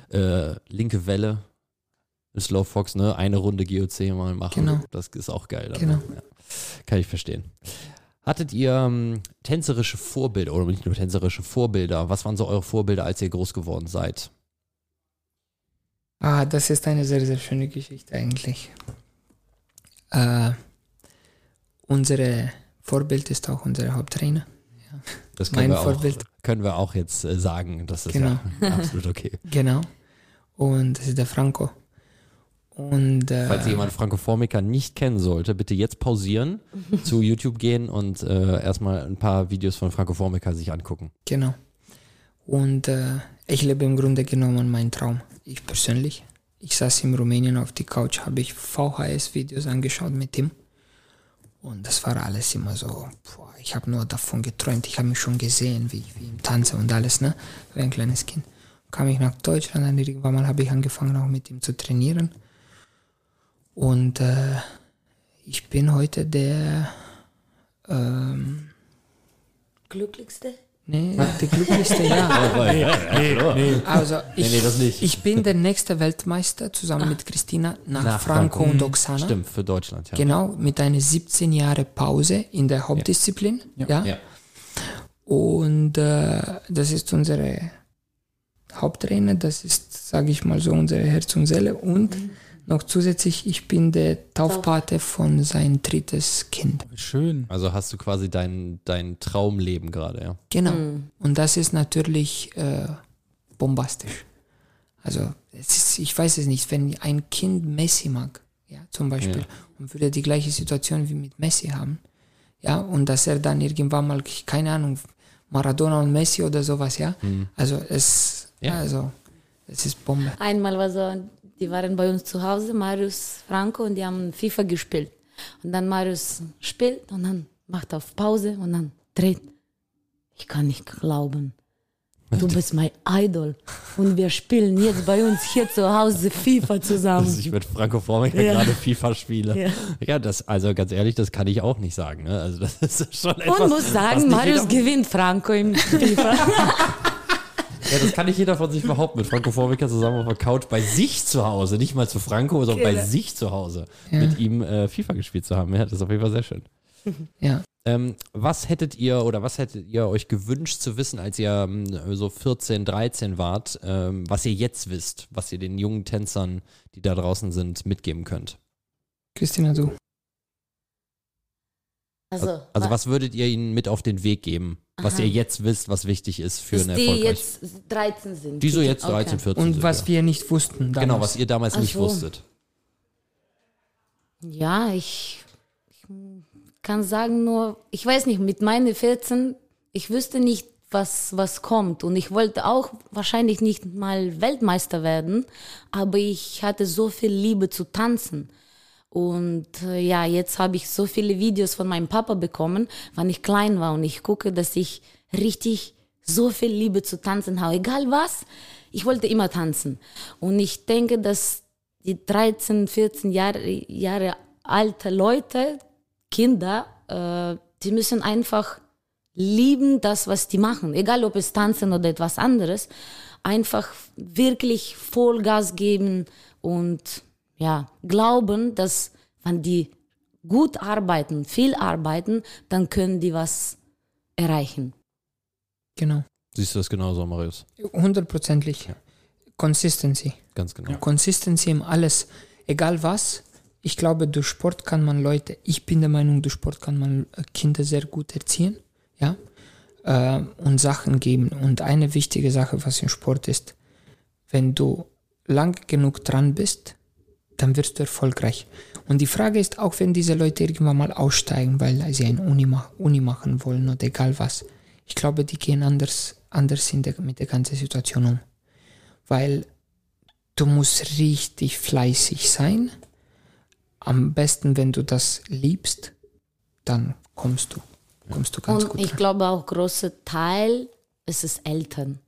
äh, linke Welle. Slow Fox, ne? Eine Runde GOC mal machen. Genau. Das ist auch geil. Genau. Ja. Kann ich verstehen. Hattet ihr ähm, tänzerische Vorbilder oder nicht nur tänzerische Vorbilder? Was waren so eure Vorbilder, als ihr groß geworden seid? Ah, das ist eine sehr, sehr schöne Geschichte eigentlich. Äh, unsere Vorbild ist auch unser Haupttrainer. Das können, Mein wir, auch, Vorbild. können wir auch jetzt äh, sagen. Das ist Genau. ja absolut okay. Genau. Und das ist der Franco. Und äh, Falls jemand Franco Formica nicht kennen sollte, bitte jetzt pausieren, zu YouTube gehen und äh, erstmal ein paar Videos von Franco Formica sich angucken. Genau. Und äh, ich lebe im Grunde genommen meinen Traum. Ich persönlich. Ich saß in Rumänien auf die Couch, habe ich VHS-Videos angeschaut mit ihm. Und das war alles immer so, boah, ich habe nur davon geträumt. Ich habe mich schon gesehen, wie ich wie ich tanze und alles, ne? Wie ein kleines Kind. Kam ich nach Deutschland, dann irgendwann mal habe ich angefangen auch mit ihm zu trainieren. Und äh, ich bin heute der ähm, Glücklichste? Nee, der glücklichste, ja. Also ich, nee, das nicht. ich bin der nächste Weltmeister zusammen mit Christina nach, Nach Franco, Franco. und Oksana. Stimmt, für Deutschland, ja. Genau, mit einer 17 Jahre Pause in der Hauptdisziplin. Ja. Ja. Und äh, das ist unsere Haupttrainer, das ist, sage ich mal so, unsere Herz und Seele. Und noch zusätzlich, ich bin der Taufpate von sein drittes Kind. Schön. Also hast du quasi dein, dein Traumleben gerade, ja. Genau. Und das ist natürlich äh, bombastisch. Also, es ist, ich weiß es nicht, wenn ein Kind Messi mag, ja, zum Beispiel, und würde die gleiche Situation wie mit Messi haben, ja, und dass er dann irgendwann mal, keine Ahnung, Maradona und Messi oder sowas, ja, also es, Ja. also, es ist Bombe. Einmal war so, die waren bei uns zu Hause, Marius, Franco, und die haben FIFA gespielt. Und dann Marius spielt und dann macht auf Pause und dann dreht. Ich kann nicht glauben. Du bist mein Idol. Und wir spielen jetzt bei uns hier zu Hause FIFA Dass zusammen. ich mit Franco Formica Ja. gerade FIFA spiele. Ja. Ja. das, also ganz ehrlich, das kann ich auch nicht sagen. Ne? Also das ist schon etwas, Und muss sagen, Marius gewinnt Franco im FIFA. Ja, das kann nicht jeder von sich behaupten, mit Franco Formica zusammen auf der Couch bei sich zu Hause, nicht mal zu Franco, sondern bei Genau. sich zu Hause Ja. mit ihm äh, FIFA gespielt zu haben. Ja, das ist auf jeden Fall sehr schön. Ja. Ähm, was hättet ihr oder was hättet ihr euch gewünscht zu wissen, als ihr ähm, so 14, 13 wart, ähm, was ihr jetzt wisst, was ihr den jungen Tänzern, die da draußen sind, mitgeben könnt? Christina, du. Also, Also was würdet ihr ihnen mit auf den Weg geben, was Aha. ihr jetzt wisst, was wichtig ist für dass eine die jetzt 13 sind. die so jetzt 13, Okay. 14 Und sind, was ja. wir nicht wussten damals. Genau, was ihr damals Ach nicht so. wusstet. Ja, ich, ich kann sagen nur, ich weiß nicht, mit meinen 14, ich wüsste nicht, was, was kommt. Und ich wollte auch wahrscheinlich nicht mal Weltmeister werden, aber ich hatte so viel Liebe zu tanzen. Und äh, ja, jetzt habe ich so viele Videos von meinem Papa bekommen, wann ich klein war. Und ich gucke, dass ich richtig so viel Liebe zu tanzen habe. Egal was, ich wollte immer tanzen. Und ich denke, dass die 13, 14 Jahre, Jahre alte Leute, Kinder, äh, die müssen einfach lieben das, was die machen. Egal ob es tanzen oder etwas anderes. Einfach wirklich Vollgas geben und ja, glauben, dass wenn die gut arbeiten, viel arbeiten, dann können die was erreichen. Genau. Siehst du das genauso, Marius? Hundertprozentig. Consistency. Ganz genau. Consistency im alles, egal was. Ich glaube, durch Sport kann man Leute, ich bin der Meinung, durch Sport kann man äh, Kinder sehr gut erziehen, ja, äh, und Sachen geben. Und eine wichtige Sache, was im Sport ist, wenn du lang genug dran bist, dann wirst du erfolgreich. Und die Frage ist, auch wenn diese Leute irgendwann mal aussteigen, weil sie eine Uni, ma Uni machen wollen oder egal was, ich glaube, die gehen anders, anders der, mit der ganzen Situation um. Weil du musst richtig fleißig sein. Am besten, wenn du das liebst, dann kommst du, kommst du ganz Und gut ich glaube auch großer Teil ist es Eltern.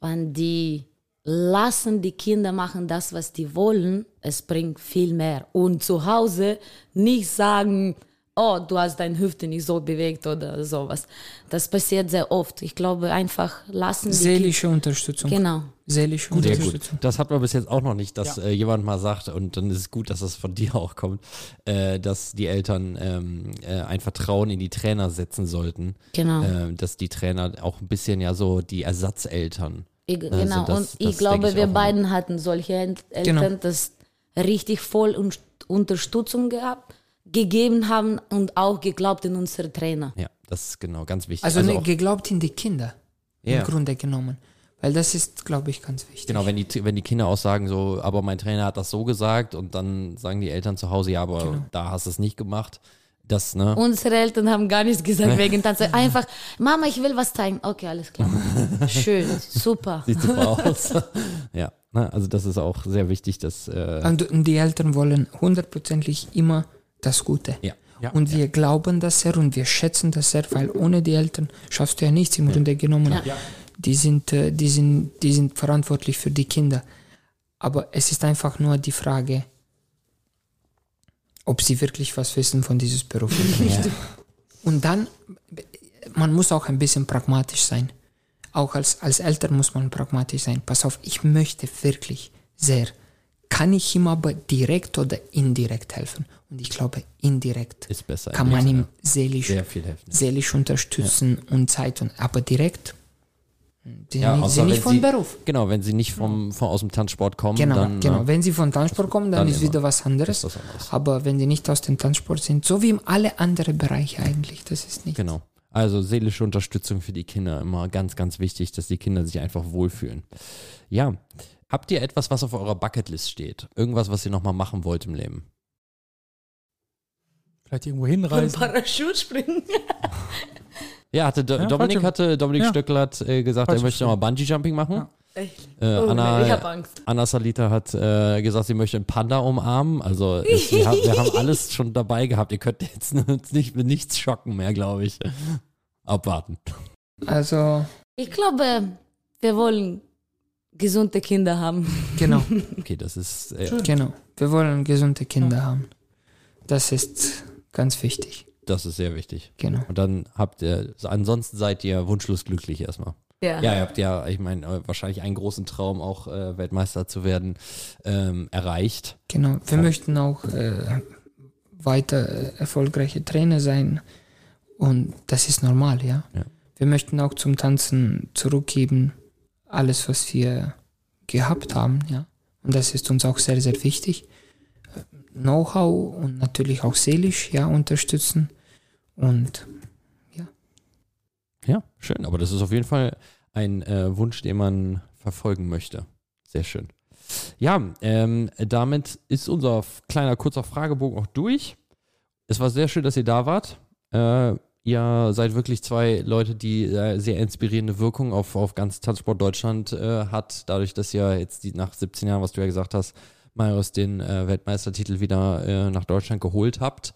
Wenn die lassen die Kinder machen das, was die wollen, es bringt viel mehr. Und zu Hause nicht sagen, oh, du hast deine Hüfte nicht so bewegt oder sowas. Das passiert sehr oft. Ich glaube, einfach lassen die Seelische Unterstützung. Genau. Seelische Sehr gut. Unterstützung. Das hat man bis jetzt auch noch nicht, dass Ja. äh, jemand mal sagt, und dann ist es gut, dass das von dir auch kommt, äh, dass die Eltern ähm, äh, ein Vertrauen in die Trainer setzen sollten. Genau. Äh, dass die Trainer auch ein bisschen ja so die Ersatzeltern. Ich, Also genau. das- und das ich glaube, ich wir auch immer. beiden hatten solche El- Eltern, Genau. das richtig voll un Unterstützung gehabt, gegeben haben und auch geglaubt in unsere Trainer. Ja, das ist genau ganz wichtig. Also, ne, auch, geglaubt in die Kinder. Ja. Im Grunde genommen. Weil das ist, glaube ich, ganz wichtig. Genau, wenn die, wenn die Kinder auch sagen, so, aber mein Trainer hat das so gesagt und dann sagen die Eltern zu Hause, ja, aber Genau. da hast du es nicht gemacht. Das, ne? Unsere Eltern haben gar nichts gesagt wegen Tanz. Einfach, Mama, ich will was zeigen. Okay, alles klar. Schön, super. Sieht super aus. ja, ne? also das ist auch sehr wichtig, dass, äh, Und die Eltern wollen hundertprozentig immer das Gute. ja. Ja. Und wir glauben das sehr und wir schätzen das sehr, weil ohne die Eltern schaffst du ja nichts im Grunde genommen. Ja. Die, sind, äh, die, sind, die sind verantwortlich für die Kinder. Aber es ist einfach nur die Frage, ob sie wirklich was wissen von dieses Beruf oder nicht. Und dann, man muss auch ein bisschen pragmatisch sein. Auch als, als Eltern muss man pragmatisch sein. Pass auf, ich möchte wirklich sehr. Kann ich ihm aber direkt oder indirekt helfen? Und ich glaube, indirekt kann man ihm Ja. seelisch, seelisch unterstützen und Zeit. Und, aber direkt, die Ja, sind nicht von sie- Beruf. Genau, wenn sie nicht vom, von, aus dem Tanzsport kommen, Genau, dann genau. äh, Wenn sie von Tanzsport kommen, dann, dann ist wieder was anderes. ist das anders. Aber wenn sie nicht aus dem Tanzsport sind, so wie in alle anderen Bereiche eigentlich, das ist nicht. Genau. Also seelische Unterstützung für die Kinder immer ganz, ganz wichtig, dass die Kinder sich einfach wohlfühlen. Ja. Habt ihr etwas, was auf eurer Bucketlist steht? Irgendwas, was ihr nochmal machen wollt im Leben? Vielleicht irgendwo Ein hinreisen. Parachute springen. Ja, hatte Do Ja, Dominik hatte Dominik Ja. Stöckler hat äh, gesagt, er möchte nochmal Bungee Jumping machen. Ja. Echt? Äh, Oh, Anna, ich habe Angst. Anna Salita hat äh, gesagt, sie möchte einen Panda umarmen. Also es, wir, haben, wir haben alles schon dabei gehabt. Ihr könnt jetzt nicht mit nichts schocken mehr, glaube ich. Abwarten. Also, Ich glaube, wir wollen gesunde Kinder haben. genau, Okay, das ist äh, genau. Wir wollen gesunde Kinder haben. Das ist ganz wichtig. Das ist sehr wichtig. Genau. Und dann habt ihr, ansonsten seid ihr wunschlos glücklich erstmal. Ja, ihr habt ja, ich meine, äh, wahrscheinlich einen großen Traum, auch äh, Weltmeister zu werden, ähm, erreicht. Genau. Wir möchten auch äh, weiter äh, erfolgreiche Trainer sein. Und das ist normal, ja. Ja. Wir möchten auch zum Tanzen zurückgeben, alles, was wir gehabt haben, ja. Und das ist uns auch sehr, sehr wichtig. Know-how und natürlich auch seelisch, ja, unterstützen. Und Ja, schön. Aber das ist auf jeden Fall ein äh, Wunsch, den man verfolgen möchte. Sehr schön. Ja, ähm, damit ist unser kleiner kurzer Fragebogen auch durch. Es war sehr schön, dass ihr da wart. Äh, ihr seid wirklich zwei Leute, die äh, sehr inspirierende Wirkung auf, auf ganz Tanzsport Deutschland äh, hat. Dadurch, dass ihr jetzt die, nach 17 Jahren, was du ja gesagt hast, Marius den äh, Weltmeistertitel wieder äh, nach Deutschland geholt habt.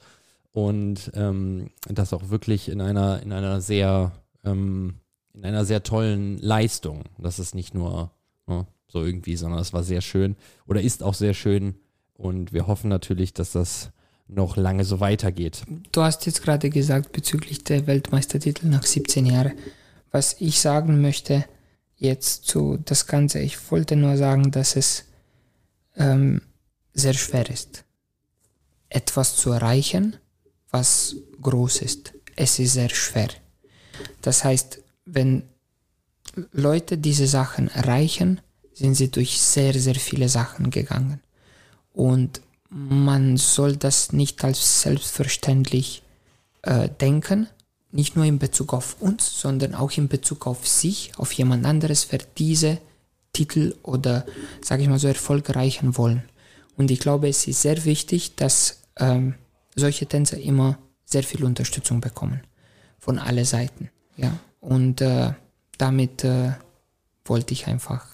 Und ähm, das auch wirklich in einer, in einer sehr ähm, in einer sehr tollen Leistung. Das ist nicht nur ne, so irgendwie, sondern es war sehr schön oder ist auch sehr schön. Und wir hoffen natürlich, dass das noch lange so weitergeht. du hast jetzt gerade gesagt bezüglich der Weltmeistertitel nach 17 Jahren. Was ich sagen möchte jetzt zu das Ganze, ich wollte nur sagen, dass es ähm, sehr schwer ist, etwas zu erreichen, was groß ist. Es ist sehr schwer. Das heißt, wenn Leute diese Sachen erreichen, sind sie durch sehr, sehr viele Sachen gegangen. Und man soll das nicht als selbstverständlich äh, denken, nicht nur in Bezug auf uns, sondern auch in Bezug auf sich, auf jemand anderes, wer diese Titel oder, sage ich mal so, Erfolg erreichen wollen. Und ich glaube, es ist sehr wichtig, dass ähm, solche Tänzer immer sehr viel Unterstützung bekommen von alle Seiten. Ja, und äh, damit äh, wollte ich einfach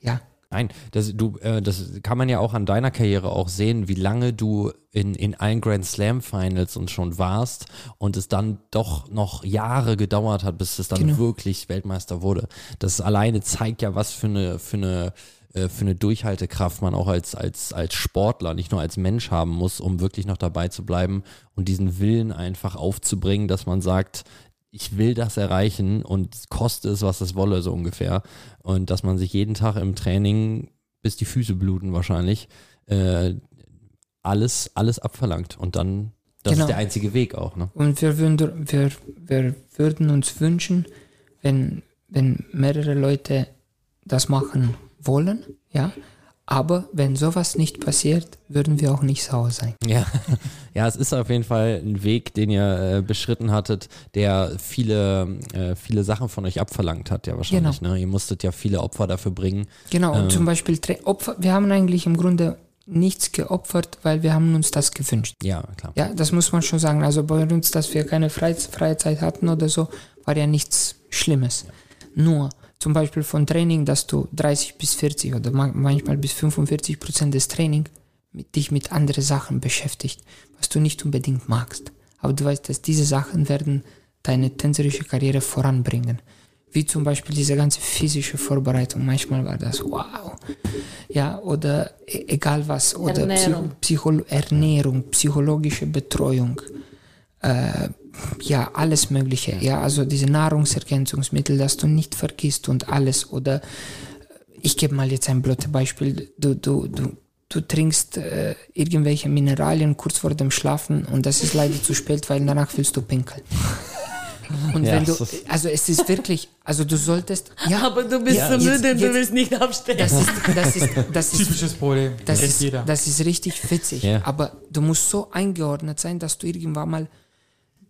ja Nein, das, du, äh, das kann man ja auch an deiner Karriere auch sehen, wie lange du in, in allen Grand Slam Finals und schon warst und es dann doch noch Jahre gedauert hat, bis es dann Genau. wirklich Weltmeister wurde. Das alleine zeigt ja, was für eine, für eine äh, für eine Durchhaltekraft man auch als, als, als Sportler, nicht nur als Mensch haben muss, um wirklich noch dabei zu bleiben und diesen Willen einfach aufzubringen, dass man sagt, ich will das erreichen und koste es, was es wolle, so ungefähr. Und dass man sich jeden Tag im Training, bis die Füße bluten wahrscheinlich, äh, alles, alles abverlangt. Und dann, das Genau. ist der einzige Weg auch. Ne? Und wir würden, wir, wir würden uns wünschen, wenn, wenn mehrere Leute das machen wollen, ja. Aber wenn sowas nicht passiert, würden wir auch nicht sauer sein. Ja. ja, es ist auf jeden Fall ein Weg, den ihr äh, beschritten hattet, der viele, äh, viele Sachen von euch abverlangt hat, ja wahrscheinlich. Ne? Ihr musstet ja viele Opfer dafür bringen. Genau, Ähm. und zum Beispiel Opfer, wir haben eigentlich im Grunde nichts geopfert, weil wir haben uns das gewünscht. Ja, klar. Ja, das muss man schon sagen. Also bei uns, dass wir keine Freiz Freizeit hatten oder so, war ja nichts Schlimmes. Nur zum Beispiel von Training, dass du 30 bis 40 oder ma- manchmal bis 45 Prozent des Trainings mit, dich mit anderen Sachen beschäftigt, was du nicht unbedingt magst. Aber du weißt, dass diese Sachen werden deine tänzerische Karriere voranbringen. Wie zum Beispiel diese ganze physische Vorbereitung. Manchmal war das wow. Ja, oder e egal was. Oder Ernährung. Psycho Ernährung, psychologische Betreuung. Äh, ja, alles Mögliche. Ja, also diese Nahrungsergänzungsmittel, dass du nicht vergisst und alles. Oder ich gebe mal jetzt ein blödes Beispiel. Du, du, du, du trinkst äh, irgendwelche Mineralien kurz vor dem Schlafen und das ist leider zu spät, weil danach willst du pinkeln. Und Ja, wenn du, also es ist wirklich, also du solltest, ja, Aber du bist Ja, so jetzt- müde und du jetzt- willst nicht aufstehen. das ist, das ist, das ist, Typisches Problem. das ist, jeder. das ist richtig witzig. Ja. Aber du musst so eingeordnet sein, dass du irgendwann mal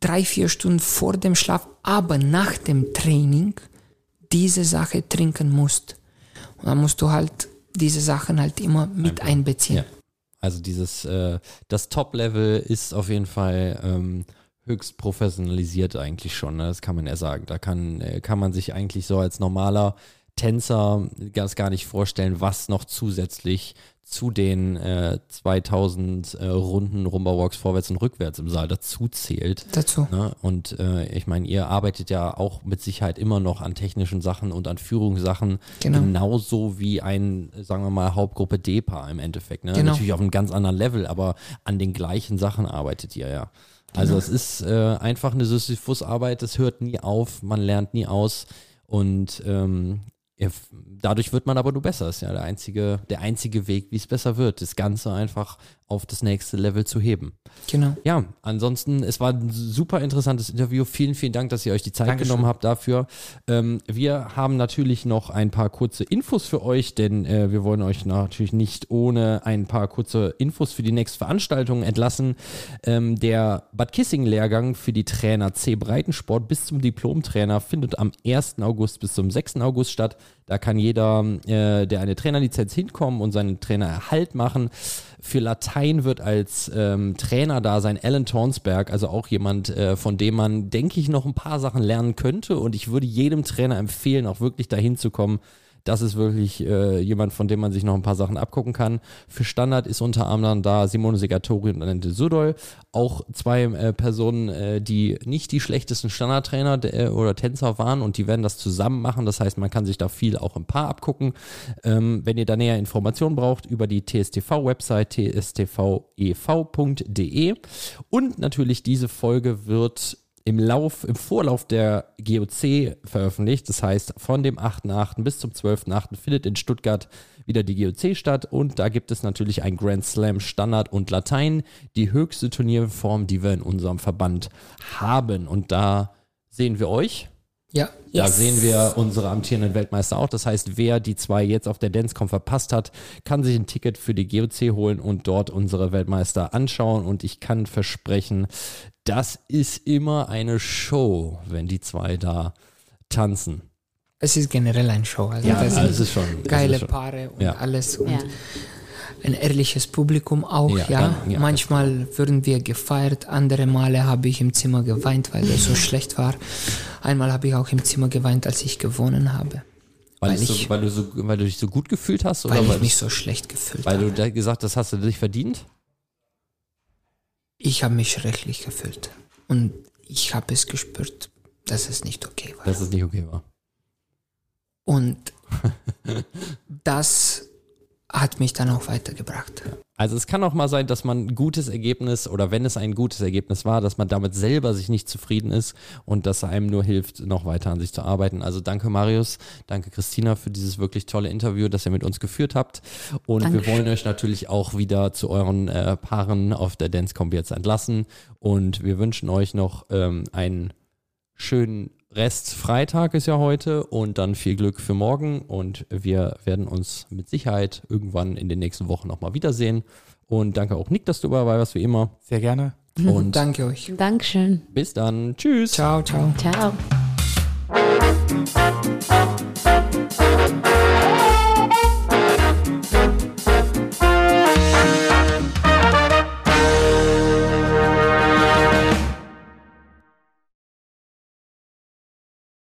drei, vier Stunden vor dem Schlaf, aber nach dem Training diese Sache trinken musst. Und dann musst du halt diese Sachen halt immer mit einbeziehen. Ja. Also dieses, äh, das Top-Level ist auf jeden Fall ähm, höchst professionalisiert eigentlich schon, ne? das kann man ja sagen. Da kann, äh, kann man sich eigentlich so als normaler Tänzer ganz gar nicht vorstellen, was noch zusätzlich zu den äh, 2000 äh, Runden Rumba Walks vorwärts und rückwärts im Saal dazu zählt. Dazu. Ne? Und äh, ich meine, ihr arbeitet ja auch mit Sicherheit immer noch an technischen Sachen und an Führungssachen, Genau. genauso wie ein, sagen wir mal, Hauptgruppe DEPA im Endeffekt. Ne? Genau. Natürlich auf einem ganz anderen Level, aber an den gleichen Sachen arbeitet ihr ja. Also Genau. es ist äh, einfach eine Sisyphus-Arbeit, es hört nie auf, man lernt nie aus und ähm, dadurch wird man aber nur besser. Ist ja der einzige, der einzige Weg, wie es besser wird, das Ganze einfach auf das nächste Level zu heben. Genau. Ja, ansonsten, es war ein super interessantes Interview. Vielen, vielen Dank, dass ihr euch die Zeit Dankeschön. genommen habt dafür. Ähm, wir haben natürlich noch ein paar kurze Infos für euch, denn äh, wir wollen euch natürlich nicht ohne ein paar kurze Infos für die nächste Veranstaltung entlassen. Ähm, der Bad Kissing-Lehrgang für die Trainer C Breitensport bis zum Diplomtrainer findet am 1. August bis zum 6. August statt. Da kann jeder, äh, der eine Trainerlizenz hinkommen und seinen Trainererhalt machen. Für Latein wird als ähm, Trainer da sein Alan Tornsberg, also auch jemand, äh, von dem man, denke ich, noch ein paar Sachen lernen könnte. Und ich würde jedem Trainer empfehlen, auch wirklich dahin zu kommen. Das ist wirklich äh, jemand, von dem man sich noch ein paar Sachen abgucken kann. Für Standard ist unter anderem da Simone Segatori und Annette Sudol. Auch zwei äh, Personen, äh, die nicht die schlechtesten Standardtrainer der, oder Tänzer waren und die werden das zusammen machen. Das heißt, man kann sich da viel auch im Paar abgucken. Ähm, wenn ihr da näher Informationen braucht, über die TSTV-Website tstvev.de. Und natürlich diese Folge wird im Lauf, im Vorlauf der GOC veröffentlicht. Das heißt, von dem 8.8. bis zum 12.8. findet in Stuttgart wieder die GOC statt und da gibt es natürlich ein Grand Slam Standard und Latein, die höchste Turnierform, die wir in unserem Verband haben. Und da sehen wir euch. Ja. Da sehen wir unsere amtierenden Weltmeister auch. Das heißt, wer die zwei jetzt auf der Dancecom verpasst hat, kann sich ein Ticket für die GOC holen und dort unsere Weltmeister anschauen. Und ich kann versprechen, das ist immer eine Show, wenn die zwei da tanzen. Es ist generell ein Show. Also Ja, das also ist schon geile ist schon, Paare und Ja. alles. Und Ja. Ein ehrliches Publikum auch, Ja, ja. ja. Manchmal würden wir gefeiert, andere Male habe ich im Zimmer geweint, weil er so schlecht war. Einmal habe ich auch im Zimmer geweint, als ich gewonnen habe. Weil, Weil es so, ich- weil, du so, weil du dich so gut gefühlt hast? Oder weil ich weil, mich so schlecht gefühlt weil habe. du da gesagt hast, hast du dich verdient? Ich habe mich schrecklich gefühlt. Und ich habe es gespürt, dass es nicht okay war. Dass es nicht okay war. Und das hat mich dann auch weitergebracht. Also es kann auch mal sein, dass man ein gutes Ergebnis oder wenn es ein gutes Ergebnis war, dass man damit selber sich nicht zufrieden ist und dass einem nur hilft, noch weiter an sich zu arbeiten. Also danke Marius, danke Christina für dieses wirklich tolle Interview, das ihr mit uns geführt habt. Und wir Dankeschön. wollen euch natürlich auch wieder zu euren äh, Paaren auf der Dancecomp jetzt entlassen. Und wir wünschen euch noch ähm, einen schönen Rest Freitag ist ja heute und dann viel Glück für morgen und wir werden uns mit Sicherheit irgendwann in den nächsten Wochen nochmal wiedersehen. Und danke auch Nick, dass du dabei warst, wie immer. Sehr gerne. Und Danke euch. Dankeschön. bis dann. Tschüss. Ciao, ciao. Ciao.